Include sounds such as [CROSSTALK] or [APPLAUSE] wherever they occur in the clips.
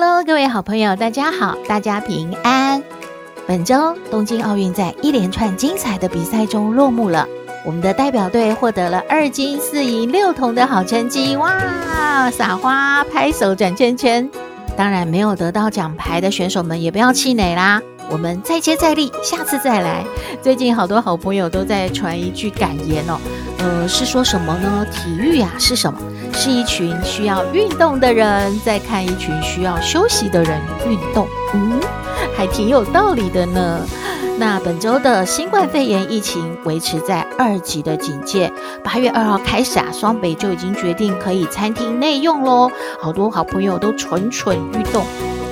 Hello，各位好朋友，大家好，大家平安。本周东京奥运在一连串精彩的比赛中落幕了，我们的代表队获得了二金四银六铜的好成绩，哇！撒花、拍手、转圈圈。当然，没有得到奖牌的选手们也不要气馁啦。我们再接再厉，下次再来。最近好多好朋友都在传一句感言哦，呃，是说什么呢？体育呀，是什么？是一群需要运动的人在看一群需要休息的人运动。嗯，还挺有道理的呢。那本周的新冠肺炎疫情维持在二级的警戒，八月二号开始啊，双北就已经决定可以餐厅内用喽。好多好朋友都蠢蠢欲动。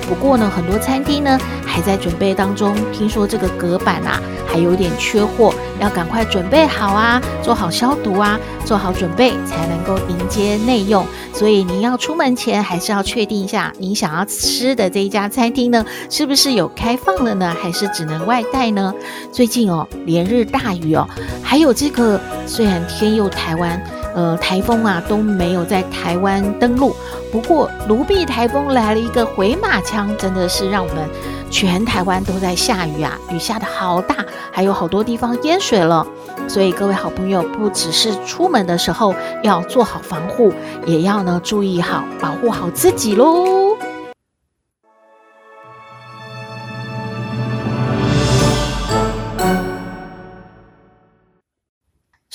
不过呢，很多餐厅呢还在准备当中。听说这个隔板啊还有点缺货，要赶快准备好啊，做好消毒啊，做好准备才能够迎接内用。所以您要出门前还是要确定一下，您想要吃的这一家餐厅呢是不是有开放了呢，还是只能外带呢？最近哦连日大雨哦，还有这个虽然天佑台湾。呃，台风啊都没有在台湾登陆，不过卢碧台风来了一个回马枪，真的是让我们全台湾都在下雨啊，雨下的好大，还有好多地方淹水了。所以各位好朋友，不只是出门的时候要做好防护，也要呢注意好保护好自己喽。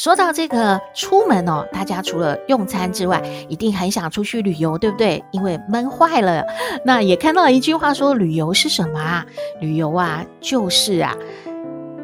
说到这个出门哦，大家除了用餐之外，一定很想出去旅游，对不对？因为闷坏了。那也看到一句话说，旅游是什么啊？旅游啊，就是啊。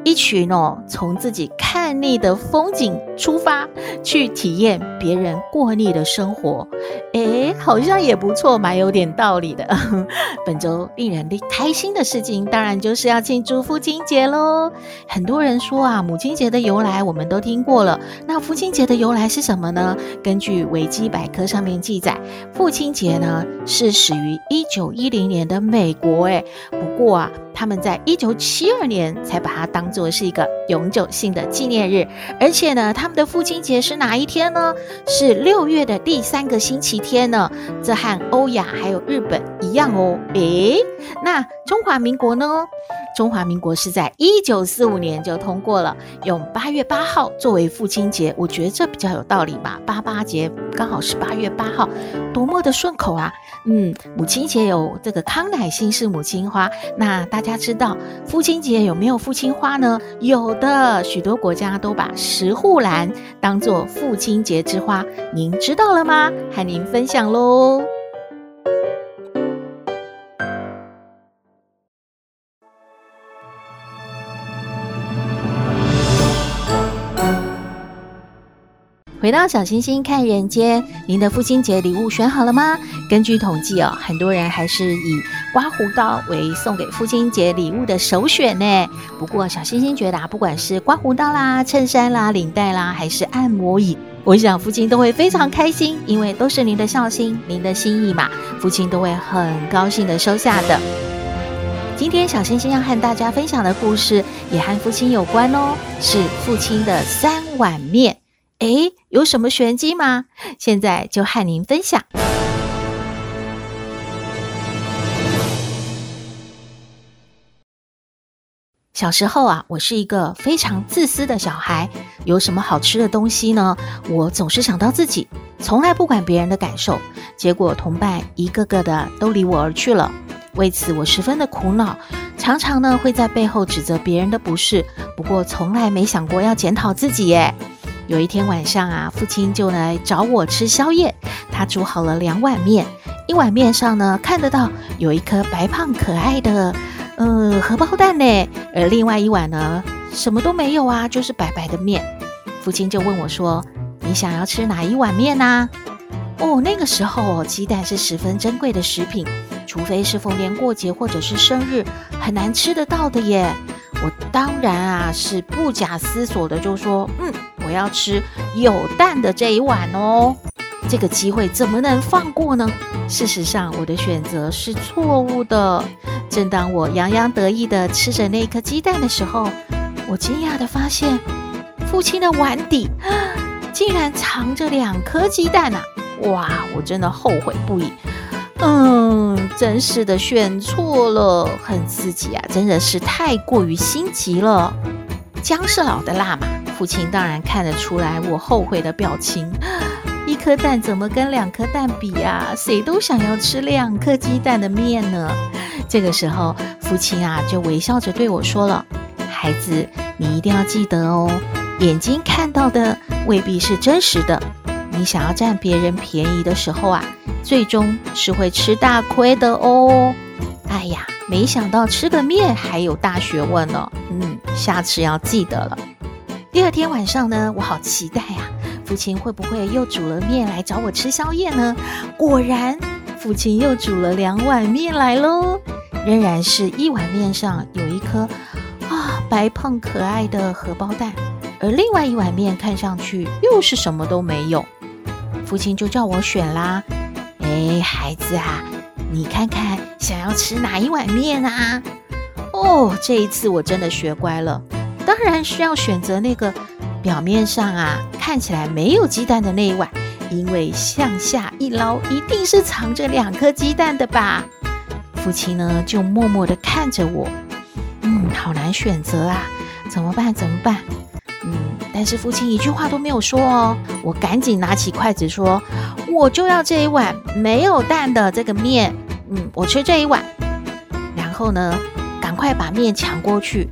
一群哦，从自己看腻的风景出发，去体验别人过腻的生活，诶，好像也不错，蛮有点道理的。[LAUGHS] 本周令人开心的事情，当然就是要庆祝父亲节喽。很多人说啊，母亲节的由来我们都听过了，那父亲节的由来是什么呢？根据维基百科上面记载，父亲节呢是始于一九一零年的美国，诶，不过啊。他们在一九七二年才把它当作是一个永久性的纪念日，而且呢，他们的父亲节是哪一天呢？是六月的第三个星期天呢。这和欧亚还有日本一样哦。诶，那中华民国呢？中华民国是在一九四五年就通过了，用八月八号作为父亲节，我觉得这比较有道理吧。八八节刚好是八月八号，多么的顺口啊！嗯，母亲节有这个康乃馨是母亲花，那大家大家知道父亲节有没有父亲花呢？有的，许多国家都把石斛兰当做父亲节之花，您知道了吗？和您分享喽。回到小星星看人间，您的父亲节礼物选好了吗？根据统计哦，很多人还是以刮胡刀为送给父亲节礼物的首选呢。不过小星星觉得啊，不管是刮胡刀啦、衬衫啦、领带啦，还是按摩椅，我想父亲都会非常开心，因为都是您的孝心、您的心意嘛，父亲都会很高兴的收下的。今天小星星要和大家分享的故事也和父亲有关哦，是父亲的三碗面。诶，有什么玄机吗？现在就和您分享。小时候啊，我是一个非常自私的小孩。有什么好吃的东西呢？我总是想到自己，从来不管别人的感受。结果同伴一个个的都离我而去了，为此我十分的苦恼，常常呢会在背后指责别人的不是，不过从来没想过要检讨自己耶。有一天晚上啊，父亲就来找我吃宵夜。他煮好了两碗面，一碗面上呢看得到有一颗白胖可爱的呃荷包蛋呢，而另外一碗呢什么都没有啊，就是白白的面。父亲就问我说：“你想要吃哪一碗面呢？”哦，那个时候哦鸡蛋是十分珍贵的食品，除非是逢年过节或者是生日，很难吃得到的耶。我当然啊是不假思索的就说，嗯，我要吃有蛋的这一碗哦。这个机会怎么能放过呢？事实上，我的选择是错误的。正当我洋洋得意地吃着那颗鸡蛋的时候，我惊讶地发现，父亲的碗底 [GASPS] 竟然藏着两颗鸡蛋啊！哇，我真的后悔不已。嗯，真是的，选错了，很刺激啊！真的是太过于心急了。姜是老的辣嘛，父亲当然看得出来我后悔的表情。[GASPS] 一颗蛋怎么跟两颗蛋比呀？谁都想要吃两颗鸡蛋的面呢。这个时候，父亲啊就微笑着对我说了：“孩子，你一定要记得哦，眼睛看到的未必是真实的。你想要占别人便宜的时候啊。”最终是会吃大亏的哦！哎呀，没想到吃个面还有大学问呢。嗯，下次要记得了。第二天晚上呢，我好期待呀，父亲会不会又煮了面来找我吃宵夜呢？果然，父亲又煮了两碗面来喽，仍然是一碗面上有一颗啊白胖可爱的荷包蛋，而另外一碗面看上去又是什么都没有。父亲就叫我选啦。哎，孩子啊，你看看想要吃哪一碗面啊？哦，这一次我真的学乖了，然是要选择那个表面上啊看起来没有鸡蛋的那一碗，因为向下一捞一定是藏着两颗鸡蛋的吧。父亲呢就默默地看着我，嗯，好难选择啊，怎么办？怎么办？嗯，但是父亲一句话都没有说哦，我赶紧拿起筷子说。我就要这一碗没有蛋的这个面，嗯，我吃这一碗。然后呢，赶快把面抢过去，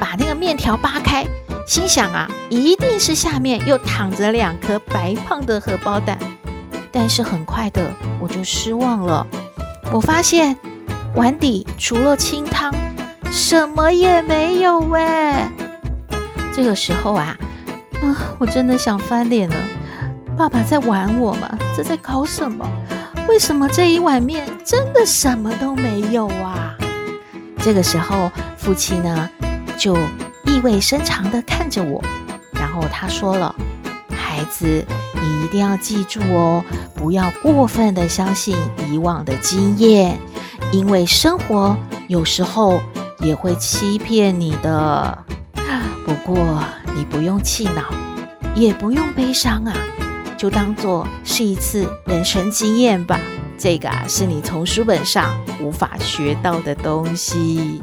把那个面条扒开，心想啊，一定是下面又躺着两颗白胖的荷包蛋。但是很快的，我就失望了，我发现碗底除了清汤，什么也没有喂。这个时候啊，啊，我真的想翻脸了。爸爸在玩我吗？这在搞什么？为什么这一碗面真的什么都没有啊？这个时候，父亲呢就意味深长地看着我，然后他说了：“孩子，你一定要记住哦，不要过分地相信以往的经验，因为生活有时候也会欺骗你的。不过你不用气恼，也不用悲伤啊。”就当做是一次人生经验吧，这个啊是你从书本上无法学到的东西。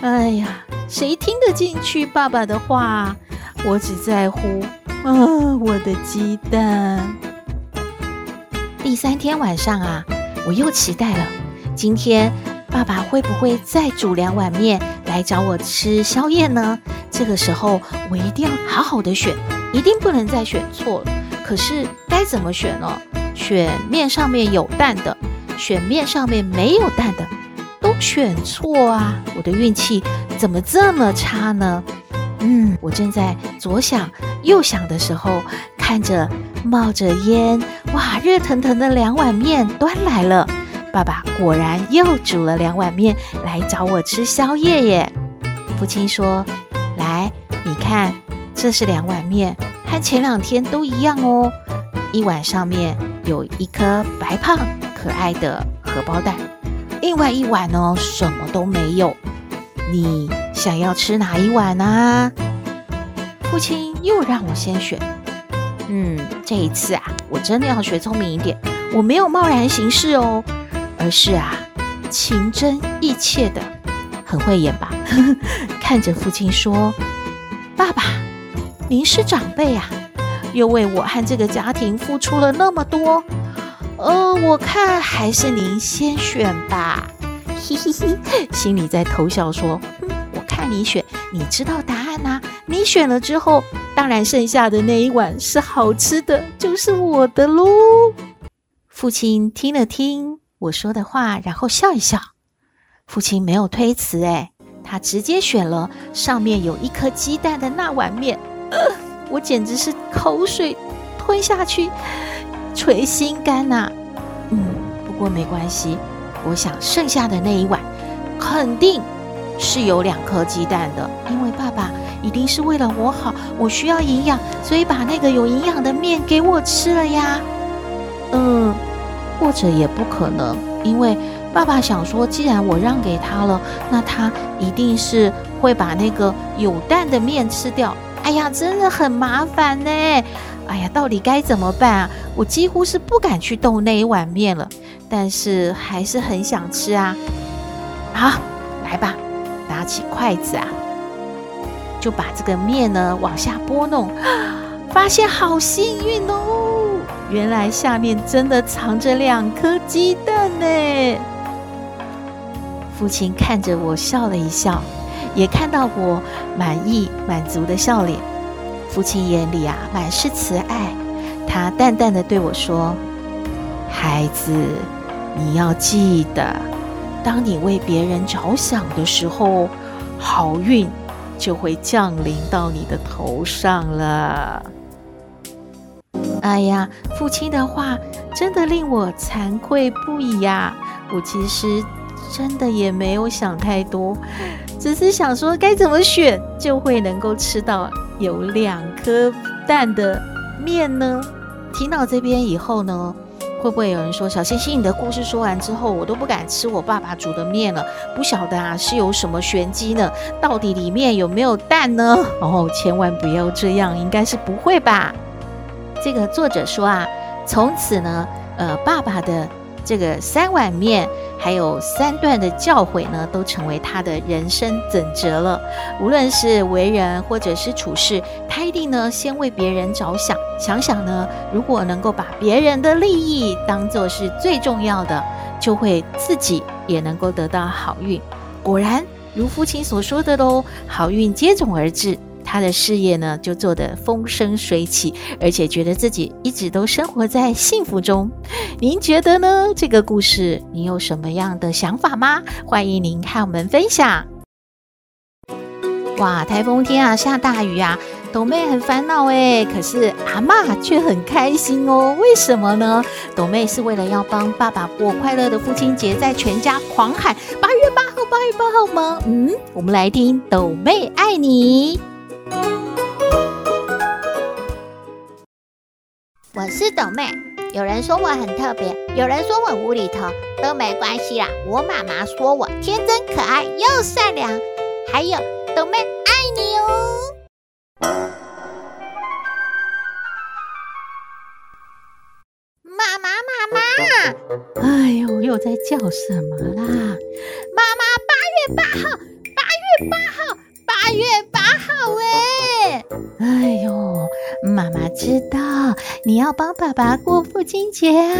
哎呀，谁听得进去爸爸的话？我只在乎啊，我的鸡蛋。第三天晚上啊，我又期待了，今天爸爸会不会再煮两碗面来找我吃宵夜呢？这个时候我一定要好好的选，一定不能再选错了。可是该怎么选呢？选面上面有蛋的，选面上面没有蛋的，都选错啊！我的运气怎么这么差呢？嗯，我正在左想右想的时候，看着冒着烟，哇，热腾腾的两碗面端来了。爸爸果然又煮了两碗面来找我吃宵夜耶。父亲说：“来，你看，这是两碗面。”和前两天都一样哦，一碗上面有一颗白胖可爱的荷包蛋，另外一碗呢，什么都没有。你想要吃哪一碗呢？父亲又让我先选。嗯，这一次啊，我真的要学聪明一点，我没有贸然行事哦，而是啊，情真意切的，很会演吧？[LAUGHS] 看着父亲说：“爸爸。”您是长辈啊，又为我和这个家庭付出了那么多，呃，我看还是您先选吧，嘿嘿嘿，心里在偷笑说，嗯，我看你选，你知道答案呐，你选了之后，当然剩下的那一碗是好吃的，就是我的喽。父亲听了听我说的话，然后笑一笑，父亲没有推辞，哎，他直接选了上面有一颗鸡蛋的那碗面。呃，我简直是口水吞下去，捶心肝呐、嗯，不过没关系，我想剩下的那一碗肯定是有两颗鸡蛋的，因为爸爸一定是为了我好，我需要营养，所以把那个有营养的面给我吃了呀。嗯，或者也不可能，因为爸爸想说，既然我让给他了，那他一定是会把那个有蛋的面吃掉。哎呀，真的很麻烦呢。哎呀，到底该怎么办啊？我几乎是不敢去动那一碗面了，但是还是很想吃啊。好，来吧，拿起筷子啊，就把这个面呢往下拨弄，[GASPS] 发现好幸运哦，原来下面真的藏着两颗鸡蛋呢。父亲看着我笑了一笑。也看到我满意满足的笑脸，父亲眼里啊满是慈爱，他淡淡的对我说：“孩子，你要记得，当你为别人着想的时候，好运就会降临到你的头上了。”哎呀，父亲的话真的令我惭愧不已呀！我其实真的也没有想太多。只是想说该怎么选就会能够吃到有两颗蛋的面呢？听到这边以后呢，会不会有人说小星星，你的故事说完之后，我都不敢吃我爸爸煮的面了？不晓得啊，是有什么玄机呢？到底里面有没有蛋呢？哦，千万不要这样，应该是不会吧？这个作者说啊，从此呢，呃，爸爸的。这个三碗面，还有三段的教诲呢，都成为他的人生准则了。无论是为人或者是处事，他一定呢先为别人着想，想想呢，如果能够把别人的利益当作是最重要的，就会自己也能够得到好运。果然，如父亲所说的喽，好运接踵而至。他的事业呢，就做得风生水起，而且觉得自己一直都生活在幸福中。您觉得呢？这个故事，您有什么样的想法吗？欢迎您和我们分享。哇，台风天啊，下大雨啊，斗妹很烦恼哎，可是阿嬷却很开心哦。为什么呢？斗妹是为了要帮爸爸过快乐的父亲节，在全家狂喊八月八号，八月八号吗？嗯，我们来听斗妹爱你。我是豆妹，有人说我很特别，有人说我无厘头，都没关系啦。我妈妈说我天真可爱又善良，还有豆妹爱你哦。妈妈妈妈，哎呦，又在叫什么啦？妈妈，八月八号，八月八号，八月八号，哎，哎呦。妈妈知道你要帮爸爸过父亲节啊！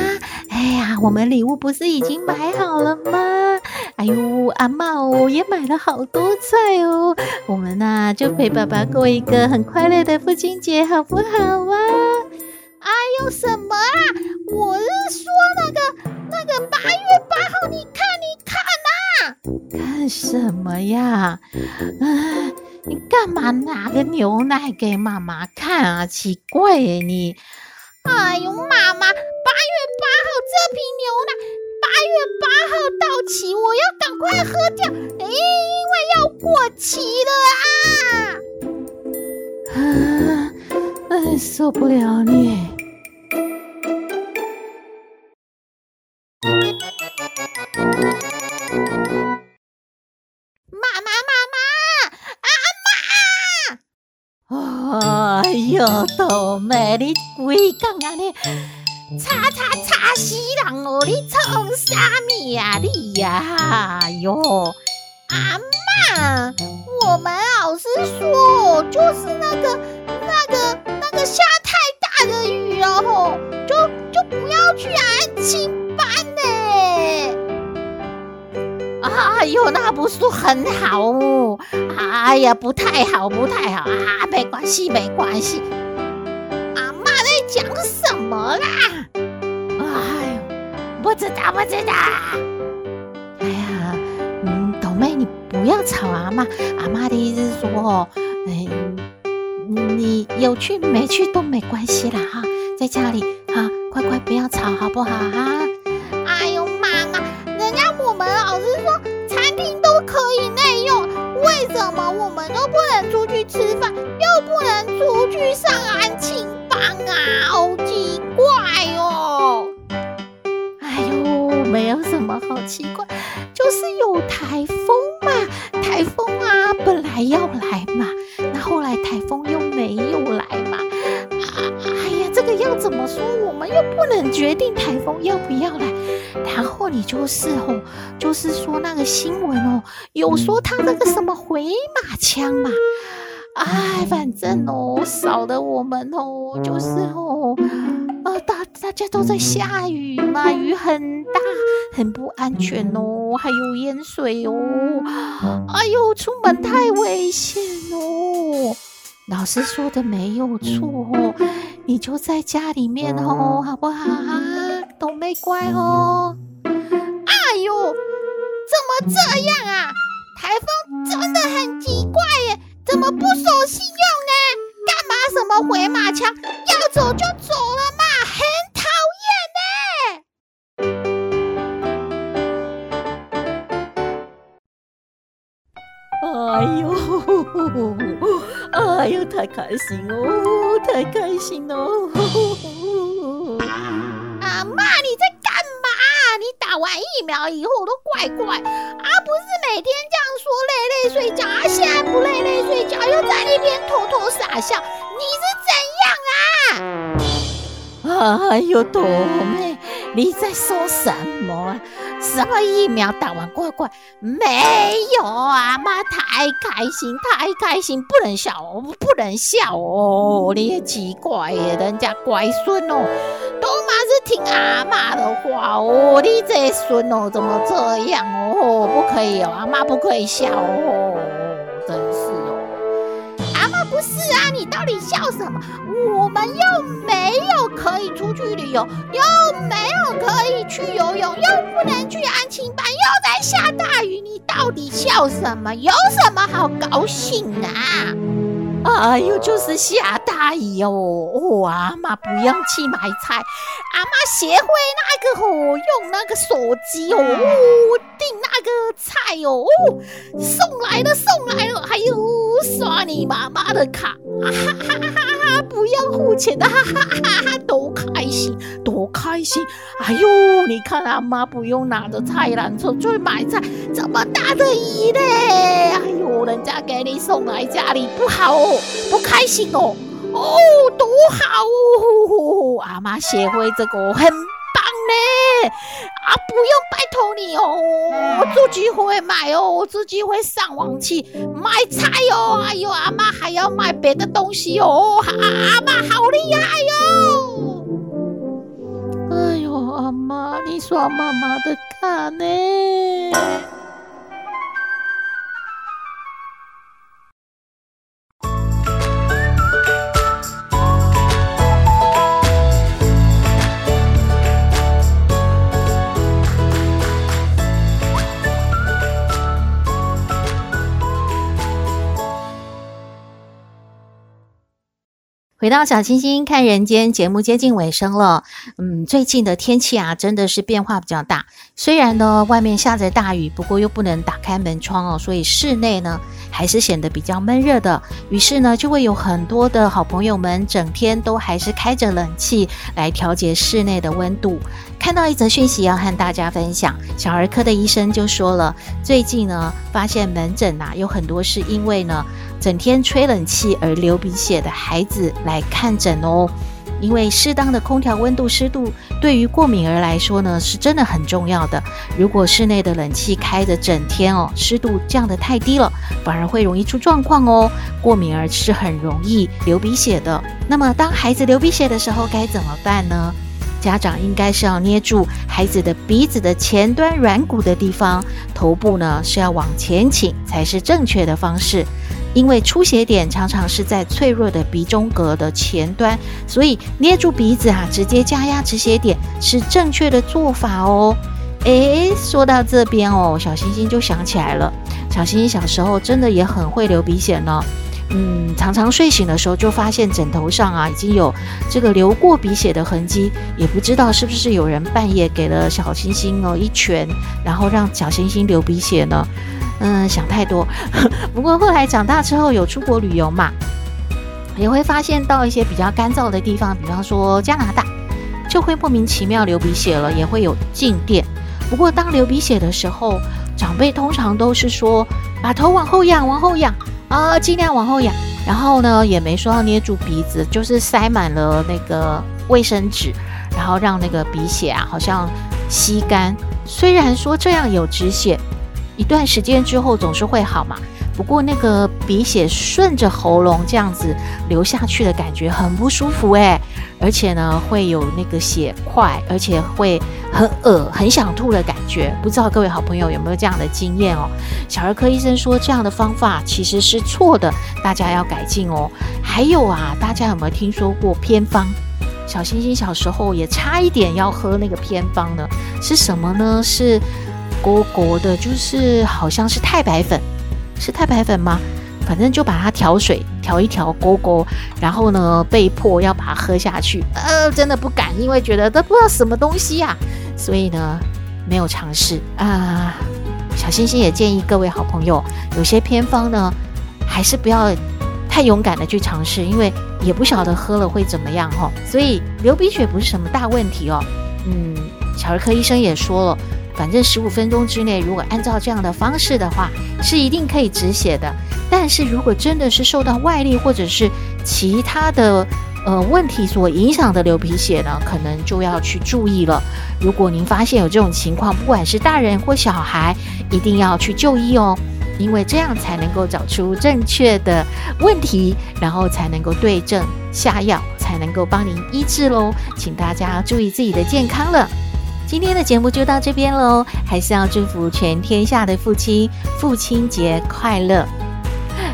哎呀，我们礼物不是已经买好了吗？哎呦，阿茂也买了好多菜哦，我们呐、就陪爸爸过一个很快乐的父亲节，好不好啊？哎呦，什么啊？我是说那个那个八月八号，你看呐、啊，看什么呀？啊！你干嘛拿个牛奶给妈妈看啊？奇怪耶你！哎呦，妈妈，八月八号这瓶牛奶八月八号到期，我要赶快喝掉，因为要过期了啊！[LAUGHS] 啊，哎，受不了你！规工安尼，叉叉叉死人哦！你创啥物啊你呀？哎呦，阿妈，我们老师说，就是那个、那个、那个下太大的雨了吼，就就不要去安亲班呢。哎呦，那不是很好哦？哎呀，不太好，不太好啊！没关系，没关系。啊！哎呦，不知道，不知道。哎呀，嗯，豆妹，你不要吵阿妈。阿妈的意思是说，嗯，你有去没去都没关系啦哈，在家里哈，乖乖不要吵，好不好哈？哎呦妈妈，人家我们老师说产品都可以内用，为什么我们都不能出去吃饭，又不能出去上安亲班啊？哦。有什么好奇怪，就是有台风嘛。台风啊，本来要来嘛，那后来台风又没有来嘛。啊，哎呀，这个要怎么说？我们又不能决定台风要不要来。然后你就是哦，就是说那个新闻哦，有说他那个什么回马枪嘛，哎，反正哦，少的我们哦，就是哦，呃，大大家都在下雨嘛，雨很大，很不安全哦，还有淹水哦，哎呦，出门太危险哦。老师说的没有错哦，你就在家里面哦，好不好啊？都没乖哦。哎呦，怎么这样啊？台风真的很奇怪耶，怎么不守信用呢？干嘛什么回马枪，要走就走了嘛，哎呦，太开心哦，太开心哦。阿妈，你在干嘛？你打完疫苗以后都怪怪啊，不是每天这样说累累睡觉啊，现在不累累睡觉，又在那边偷偷傻笑，你是怎样啊？哎呦，朵妹，你在说什么？什么疫苗打完怪怪？没有啊，妈太开心，太开心，不能笑，不能笑哦，你也奇怪耶，人家乖孙哦。都嘛是听阿妈的话哦，你这孙哦怎么这样哦？不可以哦，阿妈不可以笑哦，真是哦。阿妈不是啊，你到底笑什么？我们又没有可以出去旅游，又没有可以去游泳，又不能去安亲班，又在下大雨，你到底笑什么？有什么好高兴啊？哎呦，就是下大雨哦！哦，阿妈不用去买菜，阿妈学会那个哦，用那个手机哦，订那个菜哦，送来了送来了，还有刷你妈妈的卡，哈哈哈哈！不要付钱的，哈哈哈哈！多开心！哎呦，你看阿妈不用拿着菜篮子去买菜，这么大的雨嘞！哎呦，人家给你送来家里不好哦。不开心哦，哦，多好哦！阿妈学会这个很棒呢，啊，不用拜托你哦，我自己会买哦，我自己会上网去买菜哦。哎呦，阿妈还要买别的东西哦，阿阿妈好厉害哟！妈，你刷妈妈的卡呢？回到小星星看人间节目接近尾声了，嗯，最近的天气啊，真的是变化比较大。虽然呢，外面下着大雨，不过又不能打开门窗哦，所以室内呢还是显得比较闷热的。于是呢，就会有很多的好朋友们整天都还是开着冷气来调节室内的温度。看到一则讯息要和大家分享，小儿科的医生就说了，最近呢发现门诊呐、啊、有很多是因为呢。整天吹冷气而流鼻血的孩子来看诊哦，因为适当的空调温度湿度对于过敏儿来说呢是真的很重要的。如果室内的冷气开着整天哦，湿度降得太低了，反而会容易出状况哦。过敏儿是很容易流鼻血的。那么当孩子流鼻血的时候该怎么办呢？家长应该是要捏住孩子的鼻子的前端软骨的地方，头部呢是要往前倾才是正确的方式。因为出血点常常是在脆弱的鼻中隔的前端，所以捏住鼻子啊，直接加压止血点是正确的做法哦。诶，说到这边哦，小星星就想起来了，小星星小时候真的也很会流鼻血呢。嗯，常常睡醒的时候就发现枕头上啊已经有这个流过鼻血的痕迹，也不知道是不是有人半夜给了小星星哦一拳，然后让小星星流鼻血呢？嗯，想太多。[LAUGHS] 不过后来长大之后有出国旅游嘛，也会发现到一些比较干燥的地方，比方说加拿大，就会莫名其妙流鼻血了，也会有静电。不过当流鼻血的时候，长辈通常都是说把头往后仰，往后仰啊，尽量往后仰。然后呢，也没说要捏住鼻子，就是塞满了那个卫生纸，然后让那个鼻血啊好像吸干。虽然说这样有止血，一段时间之后总是会好嘛。不过那个鼻血顺着喉咙这样子流下去的感觉很不舒服诶，而且呢会有那个血块，而且会很恶、很想吐的感觉。不知道各位好朋友有没有这样的经验哦？小儿科医生说这样的方法其实是错的，大家要改进哦。还有啊，大家有没有听说过偏方？小星星小时候也差一点要喝那个偏方呢，是什么呢？是果果的，就是好像是太白粉。是太白粉吗？反正就把它调水调一调勾勾，然后呢，被迫要把它喝下去。呃，真的不敢，因为觉得都不知道什么东西呀、所以呢，没有尝试啊。小星星也建议各位好朋友，有些偏方呢，还是不要太勇敢的去尝试，因为也不晓得喝了会怎么样哈、哦。所以流鼻血不是什么大问题哦。嗯，小儿科医生也说了。反正十五分钟之内，如果按照这样的方式的话，是一定可以止血的。但是如果真的是受到外力或者是其他的呃问题所影响的流鼻血呢，可能就要去注意了。如果您发现有这种情况，不管是大人或小孩，一定要去就医哦，因为这样才能够找出正确的问题，然后才能够对症下药，才能够帮您医治喽。请大家注意自己的健康了。今天的节目就到这边喽，还是要祝福全天下的父亲父亲节快乐。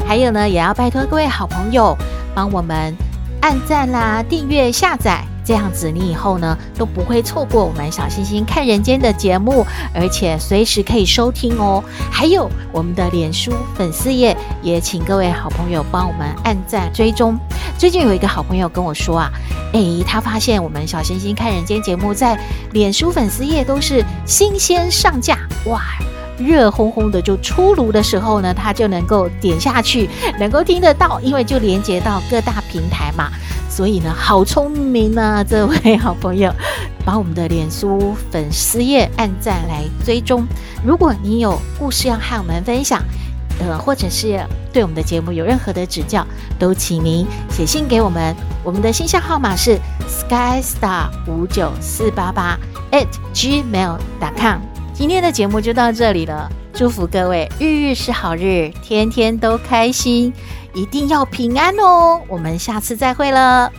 还有呢，也要拜托各位好朋友帮我们按赞啦、订阅、下载。这样子，你以后呢都不会错过我们小星星看人间的节目，而且随时可以收听哦。还有我们的脸书粉丝页，也请各位好朋友帮我们按赞追踪。最近有一个好朋友跟我说啊，诶，他发现我们小星星看人间节目在脸书粉丝页都是新鲜上架，哇，热烘烘的就出炉的时候呢，他就能够点下去，能够听得到，因为就连接到各大平台嘛。所以呢，好聪明呢、这位好朋友，把我们的脸书粉丝页按赞来追踪。如果你有故事要和我们分享，呃，或者是对我们的节目有任何的指教，都请您写信给我们。我们的信箱号码是 skystar 五九四八八 at gmail.com。今天的节目就到这里了，祝福各位日日是好日，天天都开心。一定要平安哦！我们下次再会了。